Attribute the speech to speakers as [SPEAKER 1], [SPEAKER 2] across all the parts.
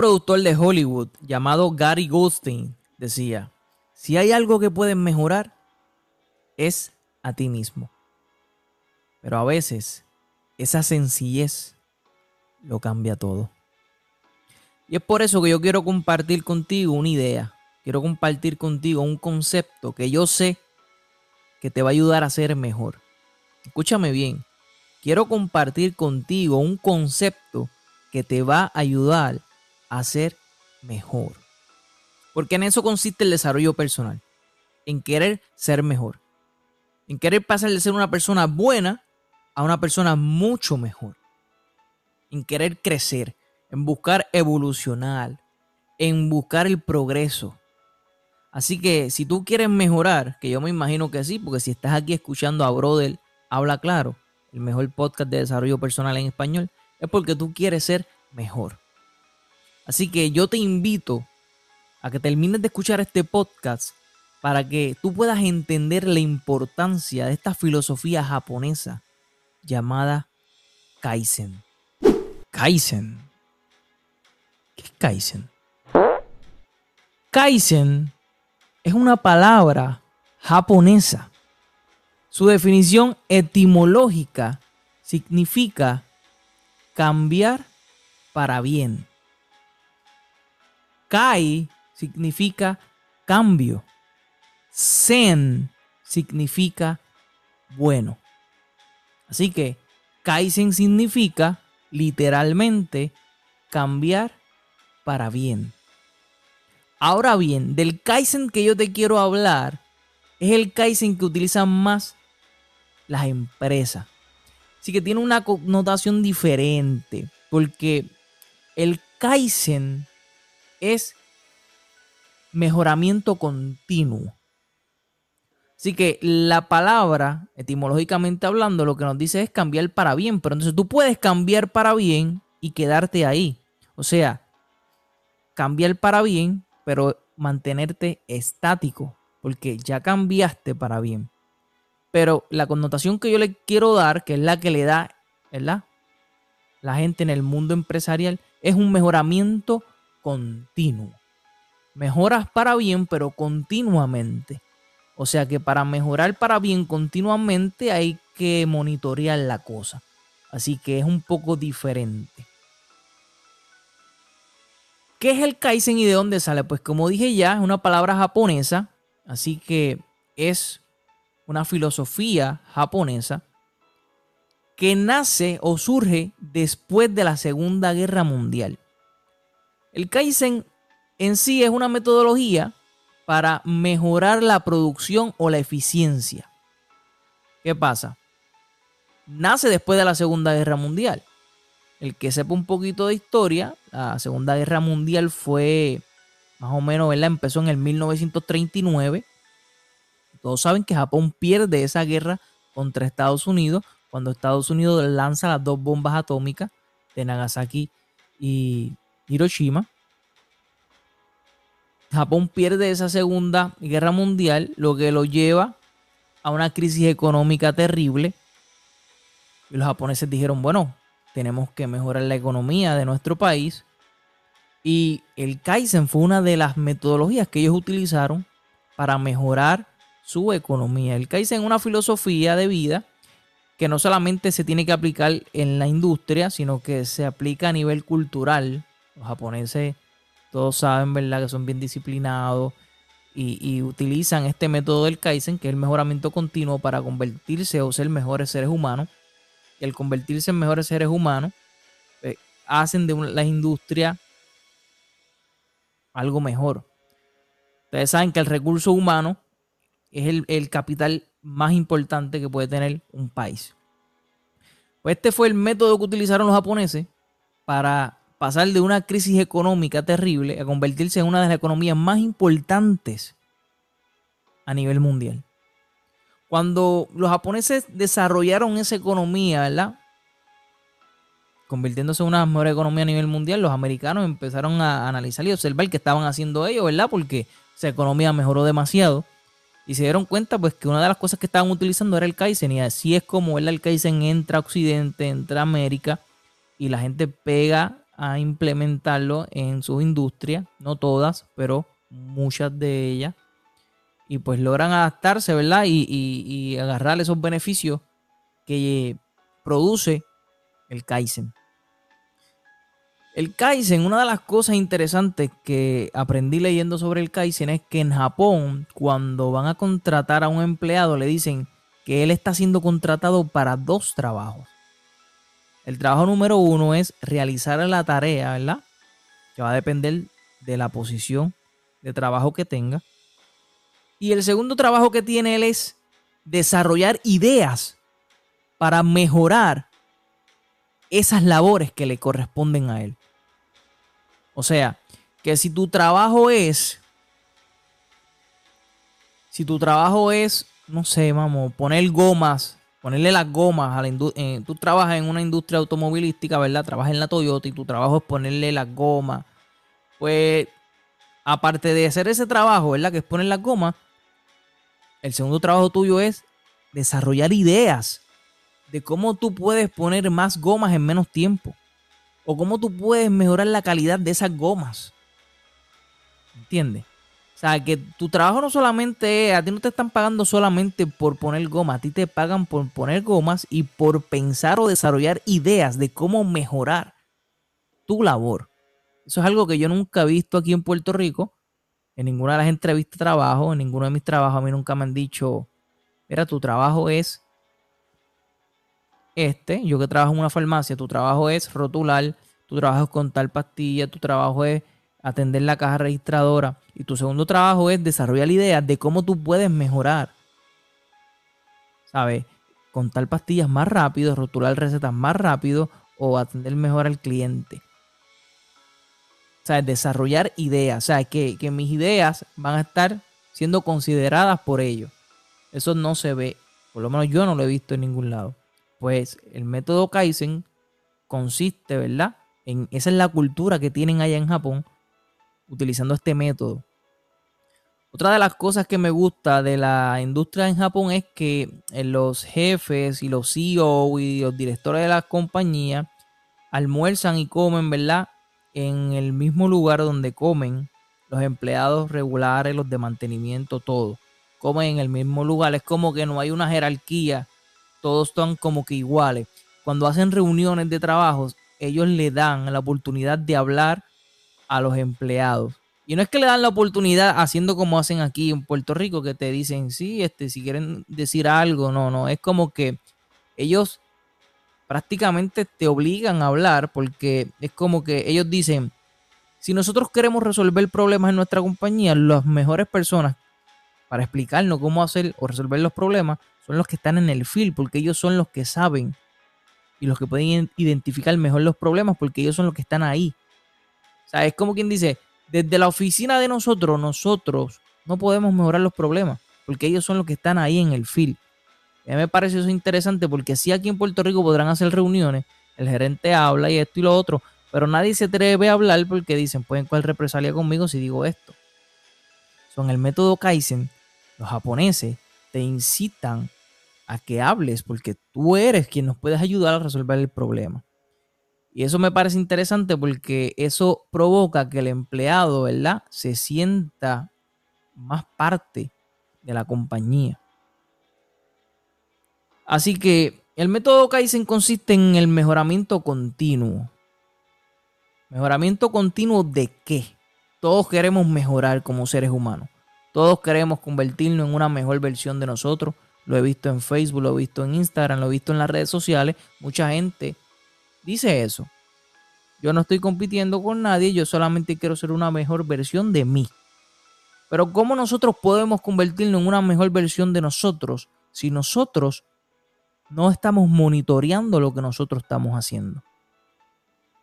[SPEAKER 1] productor de Hollywood llamado Gary Goldstein decía, si hay algo que puedes mejorar, es a ti mismo. Pero a veces esa sencillez lo cambia todo. Y es por eso que yo quiero compartir contigo una idea. Quiero compartir contigo un concepto que yo sé que te va a ayudar a ser mejor. Escúchame bien. Quiero compartir contigo un concepto que te va a ayudar a ser mejor. Porque en eso consiste el desarrollo personal. En querer ser mejor. En querer pasar de ser una persona buena a una persona mucho mejor. En querer crecer. En buscar evolucionar. En buscar el progreso. Así que si tú quieres mejorar, que yo me imagino que sí, porque si estás aquí escuchando a Brother Habla Claro, el mejor podcast de desarrollo personal en español, es porque tú quieres ser mejor. Así que yo te invito a que termines de escuchar este podcast para que tú puedas entender la importancia de esta filosofía japonesa llamada Kaizen. Kaizen. ¿Qué es Kaizen? Kaizen es una palabra japonesa. Su definición etimológica significa cambiar para bien. Kai significa cambio. Zen significa bueno. Así que Kaizen significa literalmente cambiar para bien. Ahora bien, del Kaizen que yo te quiero hablar es el Kaizen que utilizan más las empresas. Así que tiene una connotación diferente, porque el Kaizen es mejoramiento continuo. Así que la palabra, etimológicamente hablando, lo que nos dice es cambiar para bien. Pero entonces tú puedes cambiar para bien y quedarte ahí. O sea, cambiar para bien, pero mantenerte estático, porque ya cambiaste para bien. Pero la connotación que yo le quiero dar, que es la que le da, ¿verdad? La gente en el mundo empresarial, es un mejoramiento continuo. Mejoras para bien, pero continuamente. O sea que para mejorar para bien continuamente hay que monitorear la cosa. Así que es un poco diferente. ¿Qué es el Kaizen y de dónde sale? Pues como dije ya, es una palabra japonesa. Así que es una filosofía japonesa que nace o surge después de la Segunda Guerra Mundial. El Kaizen en sí es una metodología para mejorar la producción o la eficiencia. ¿Qué pasa? Nace después de la Segunda Guerra Mundial. El que sepa un poquito de historia, la Segunda Guerra Mundial fue más o menos, ¿verdad? Empezó en el 1939. Todos saben que Japón pierde esa guerra contra Estados Unidos cuando Estados Unidos lanza las dos bombas atómicas de Nagasaki y Hiroshima. Japón pierde esa segunda guerra mundial, lo que lo lleva a una crisis económica terrible. Y los japoneses dijeron, bueno, tenemos que mejorar la economía de nuestro país. Y el Kaizen fue una de las metodologías que ellos utilizaron para mejorar su economía. El Kaizen es una filosofía de vida que no solamente se tiene que aplicar en la industria, sino que se aplica a nivel cultural. Los japoneses todos saben, ¿verdad?, que son bien disciplinados y, utilizan este método del Kaizen, que es el mejoramiento continuo, para convertirse o ser mejores seres humanos. Y al convertirse en mejores seres humanos, eh, hacen de la industria algo mejor. Ustedes saben que el recurso humano es el, el, capital más importante que puede tener un país. Pues este fue el método que utilizaron los japoneses para pasar de una crisis económica terrible a convertirse en una de las economías más importantes a nivel mundial. Cuando los japoneses desarrollaron esa economía, ¿verdad? Convirtiéndose en una mejor economía a nivel mundial, los americanos empezaron a analizar y observar qué estaban haciendo ellos, ¿verdad? Porque esa economía mejoró demasiado. Y se dieron cuenta pues que una de las cosas que estaban utilizando era el Kaizen. Y así es como el Kaizen entra a Occidente, entra a América y la gente pega a implementarlo en su industria, no todas, pero muchas de ellas, y pues logran adaptarse, ¿verdad? Y, y agarrar esos beneficios que produce el Kaizen. El Kaizen, una de las cosas interesantes que aprendí leyendo sobre el Kaizen es que en Japón, cuando van a contratar a un empleado, le dicen que él está siendo contratado para dos trabajos. El trabajo número uno es realizar la tarea, ¿verdad? Que va a depender de la posición de trabajo que tenga. Y el segundo trabajo que tiene él es desarrollar ideas para mejorar esas labores que le corresponden a él. O sea, que si tu trabajo es, si tu trabajo es, no sé, vamos, poner gomas, ponerle las gomas a la industria, eh, tú trabajas en una industria automovilística, ¿verdad? Trabajas en la Toyota y tu trabajo es ponerle las gomas. Pues, aparte de hacer ese trabajo, ¿verdad? Que es poner las gomas, el segundo trabajo tuyo es desarrollar ideas de cómo tú puedes poner más gomas en menos tiempo o cómo tú puedes mejorar la calidad de esas gomas. ¿Entiendes? O sea, que tu trabajo no solamente es, a ti no te están pagando solamente por poner gomas, a ti te pagan por poner gomas y por pensar o desarrollar ideas de cómo mejorar tu labor. Eso es algo que yo nunca he visto aquí en Puerto Rico. En ninguna de las entrevistas de trabajo, en ninguno de mis trabajos, a mí nunca me han dicho, mira, tu trabajo es este, yo que trabajo en una farmacia, tu trabajo es rotular, tu trabajo es contar pastillas, tu trabajo es atender la caja registradora y tu segundo trabajo es desarrollar ideas de cómo tú puedes mejorar. ¿Sabes? Contar pastillas más rápido, rotular recetas más rápido o atender mejor al cliente. ¿Sabes? Desarrollar ideas. O sea, que, que mis ideas van a estar siendo consideradas por ellos. Eso no se ve. Por lo menos yo no lo he visto en ningún lado. Pues el método Kaizen consiste, ¿verdad? En, esa es la cultura que tienen allá en Japón utilizando este método. Otra de las cosas que me gusta de la industria en Japón es que eh, los jefes y los CEO y los directores de las compañías almuerzan y comen, ¿verdad? En el mismo lugar donde comen los empleados regulares, los de mantenimiento, todo. Comen en el mismo lugar. Es como que no hay una jerarquía todos están como que iguales. Cuando hacen reuniones de trabajos, ellos le dan la oportunidad de hablar a los empleados. Y no es que le dan la oportunidad haciendo como hacen aquí en Puerto Rico, que te dicen, sí, este, si quieren decir algo, no, no, es como que ellos prácticamente te obligan a hablar porque es como que ellos dicen, si nosotros queremos resolver problemas en nuestra compañía, las mejores personas para explicarnos cómo hacer o resolver los problemas son los que están en el field, porque ellos son los que saben y los que pueden identificar mejor los problemas, porque ellos son los que están ahí. O sea, es como quien dice, desde la oficina de nosotros, nosotros no podemos mejorar los problemas, porque ellos son los que están ahí en el field. A mí me parece eso interesante porque sí aquí en Puerto Rico podrán hacer reuniones, el gerente habla y esto y lo otro, pero nadie se atreve a hablar porque dicen, pueden coger represalia conmigo si digo esto. Son el método Kaizen, los japoneses te incitan a que hables porque tú eres quien nos puedes ayudar a resolver el problema. Y eso me parece interesante porque eso provoca que el empleado, ¿verdad? Se sienta más parte de la compañía. Así que el método Kaizen consiste en el mejoramiento continuo. ¿Mejoramiento continuo de qué? Todos queremos mejorar como seres humanos. Todos queremos convertirnos en una mejor versión de nosotros. Lo he visto en Facebook, lo he visto en Instagram, lo he visto en las redes sociales. Mucha gente dice eso. Yo no estoy compitiendo con nadie, yo solamente quiero ser una mejor versión de mí. Pero ¿cómo nosotros podemos convertirnos en una mejor versión de nosotros si nosotros no estamos monitoreando lo que nosotros estamos haciendo?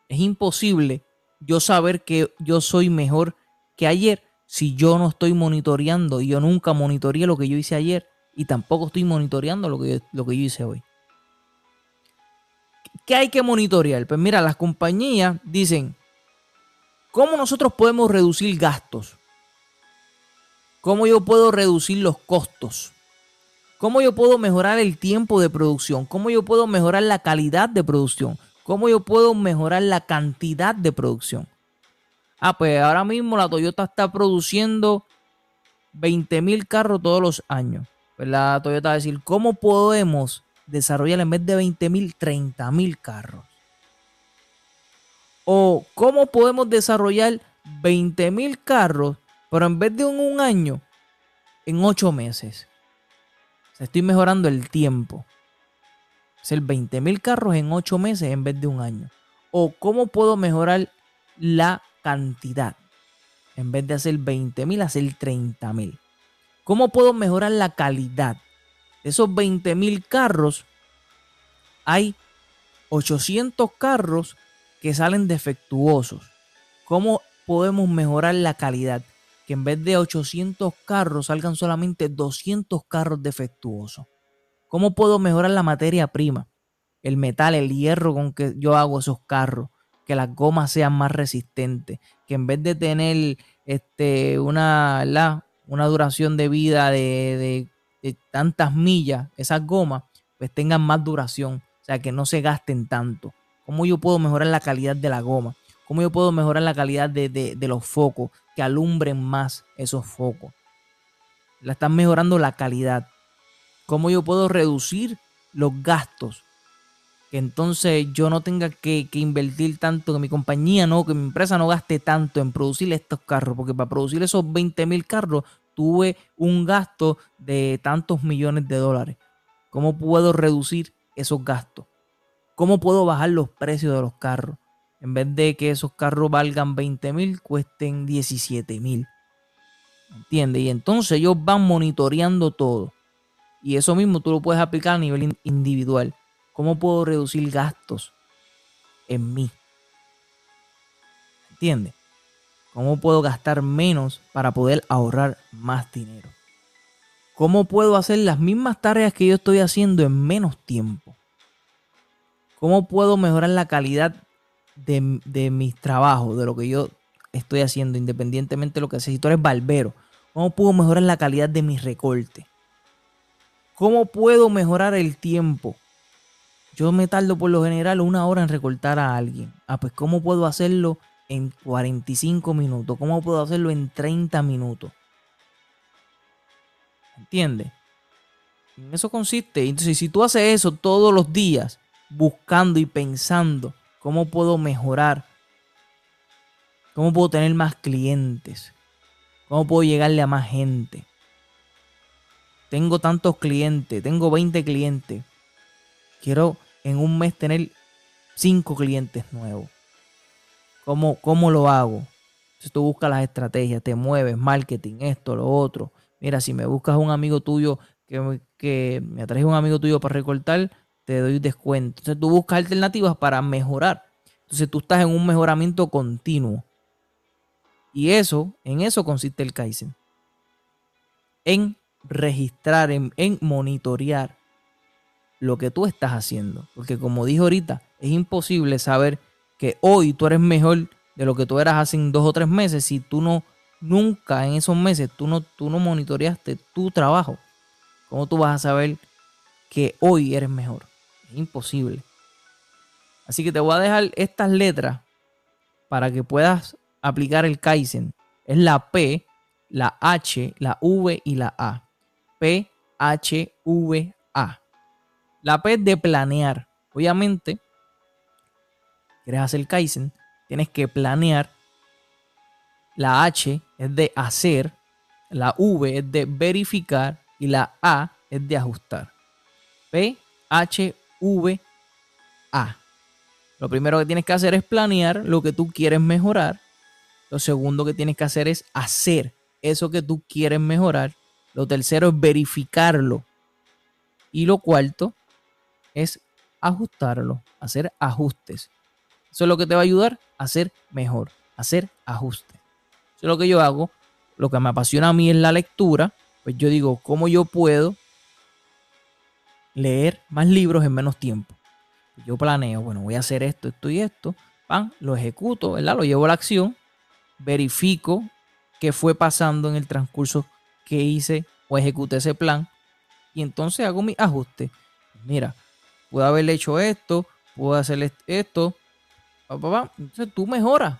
[SPEAKER 1] Es imposible yo saber que yo soy mejor que ayer si yo no estoy monitoreando y yo nunca monitoreé lo que yo hice ayer y tampoco estoy monitoreando lo que yo, lo que yo hice hoy? ¿Qué hay que monitorear? Pues mira, las compañías dicen, ¿cómo nosotros podemos reducir gastos? ¿Cómo yo puedo reducir los costos? ¿Cómo yo puedo mejorar el tiempo de producción? ¿Cómo yo puedo mejorar la calidad de producción? ¿Cómo yo puedo mejorar la cantidad de producción? Ah, pues ahora mismo la Toyota está produciendo 20 mil carros todos los años. Pues la Toyota va a decir, ¿cómo podemos desarrollar en vez de 20 mil, 30 mil carros? O cómo podemos desarrollar 20 mil carros, pero en vez de un año, en 8 meses. O estoy mejorando el tiempo. Hacer 20 mil carros en 8 meses en vez de un año. O cómo puedo mejorar la cantidad. En vez de hacer 20 mil, hacer 30 mil. ¿Cómo puedo mejorar la calidad? De esos 20 mil carros, hay 800 carros que salen defectuosos. ¿Cómo podemos mejorar la calidad? Que en vez de 800 carros salgan solamente 200 carros defectuosos. ¿Cómo puedo mejorar la materia prima? El metal, el hierro con que yo hago esos carros. Que las gomas sean más resistentes. Que en vez de tener este, una, la, una duración de vida de, de tantas millas, esas gomas, pues tengan más duración. O sea, que no se gasten tanto. ¿Cómo yo puedo mejorar la calidad de la goma? ¿Cómo yo puedo mejorar la calidad de, los focos? Que alumbren más esos focos. La están mejorando la calidad. ¿Cómo yo puedo reducir los gastos? Que entonces yo no tenga que, que, invertir tanto, que mi compañía no, que mi empresa no gaste tanto en producir estos carros. Porque para producir esos 20 mil carros tuve un gasto de tantos millones de dólares. ¿Cómo puedo reducir esos gastos? ¿Cómo puedo bajar los precios de los carros? En vez de que esos carros valgan 20 mil, cuesten 17 mil. ¿Entiendes? Y entonces ellos van monitoreando todo. Y eso mismo tú lo puedes aplicar a nivel individual. ¿Cómo puedo reducir gastos en mí? ¿Entiendes? ¿Cómo puedo gastar menos para poder ahorrar más dinero? ¿Cómo puedo hacer las mismas tareas que yo estoy haciendo en menos tiempo? ¿Cómo puedo mejorar la calidad de, mis trabajos, de lo que yo estoy haciendo, independientemente de lo que sea? Si tú eres barbero, ¿cómo puedo mejorar la calidad de mis recortes? ¿Cómo puedo mejorar el tiempo? Yo me tardo por lo general una hora en recortar a alguien. Ah, pues ¿cómo puedo hacerlo en 45 minutos? ¿Cómo puedo hacerlo en 30 minutos? ¿Entiendes? En eso consiste. Entonces, si tú haces eso todos los días, buscando y pensando cómo puedo mejorar, cómo puedo tener más clientes, cómo puedo llegarle a más gente. Tengo tantos clientes, tengo 20 clientes. Quiero en un mes tener 5 clientes nuevos. ¿Cómo, ¿Cómo lo hago? Si tú buscas las estrategias, te mueves, marketing, esto, lo otro. Mira, si me buscas un amigo tuyo que, que me atraes un amigo tuyo para recortar, te doy descuento. Entonces tú buscas alternativas para mejorar. Entonces tú estás en un mejoramiento continuo. Y eso, en eso consiste el Kaizen. En registrar, en, en monitorear lo que tú estás haciendo. Porque como dije ahorita, es imposible saber que hoy tú eres mejor de lo que tú eras hace dos o tres meses si tú no, nunca en esos meses, tú no, tú no monitoreaste tu trabajo. ¿Cómo tú vas a saber que hoy eres mejor? Es imposible. Así que te voy a dejar estas letras para que puedas aplicar el Kaizen. Es la P, la H, la V y la A. P, H, V, A. La P es de planear. Obviamente, quieres hacer Kaizen, tienes que planear. La H es de hacer. La V es de verificar. Y la A es de ajustar. P, H, VA. Lo primero que tienes que hacer es planear lo que tú quieres mejorar. Lo segundo que tienes que hacer es hacer eso que tú quieres mejorar. Lo tercero es verificarlo. Y lo cuarto es ajustarlo, hacer ajustes. Eso es lo que te va a ayudar a ser mejor, a hacer ajustes. Eso es lo que yo hago. Lo que me apasiona a mí es la lectura. Pues yo digo, ¿cómo yo puedo leer más libros en menos tiempo. Yo planeo, bueno, voy a hacer esto, esto y esto, pan, lo ejecuto, ¿verdad? Lo llevo a la acción, verifico qué fue pasando en el transcurso que hice o ejecuté ese plan y entonces hago mi ajuste. Mira, pude haberle hecho esto, puedo hacer esto. Entonces tú mejoras.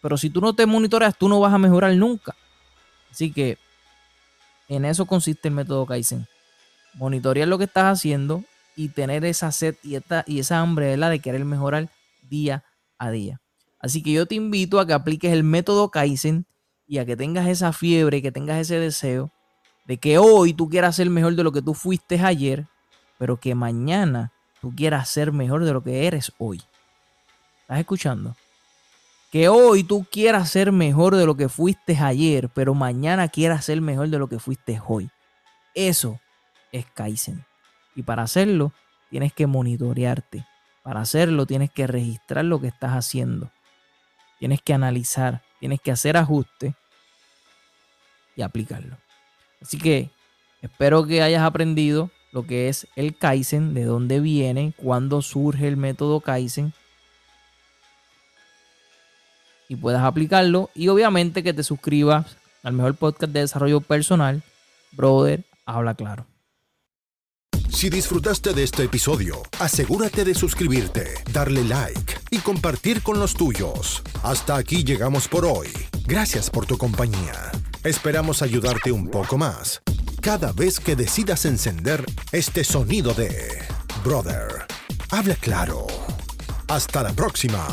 [SPEAKER 1] Pero si tú no te monitoreas, tú no vas a mejorar nunca. Así que en eso consiste el método Kaizen. Monitorear lo que estás haciendo y tener esa sed y, y esa hambre de querer mejorar día a día. Así que yo te invito a que apliques el método Kaizen y a que tengas esa fiebre, que tengas ese deseo de que hoy tú quieras ser mejor de lo que tú fuiste ayer, pero que mañana tú quieras ser mejor de lo que eres hoy. ¿Estás escuchando? Que hoy tú quieras ser mejor de lo que fuiste ayer, pero mañana quieras ser mejor de lo que fuiste hoy. Eso es Kaizen. Y para hacerlo, tienes que monitorearte. Para hacerlo, tienes que registrar lo que estás haciendo. Tienes que analizar, tienes que hacer ajustes y aplicarlo. Así que espero que hayas aprendido lo que es el Kaizen, de dónde viene, cuándo surge el método Kaizen y puedas aplicarlo. Y obviamente que te suscribas al mejor podcast de desarrollo personal, Brother, habla claro.
[SPEAKER 2] Si disfrutaste de este episodio, asegúrate de suscribirte, darle like y compartir con los tuyos. Hasta aquí llegamos por hoy. Gracias por tu compañía. Esperamos ayudarte un poco más cada vez que decidas encender este sonido de Brother. Habla claro. Hasta la próxima.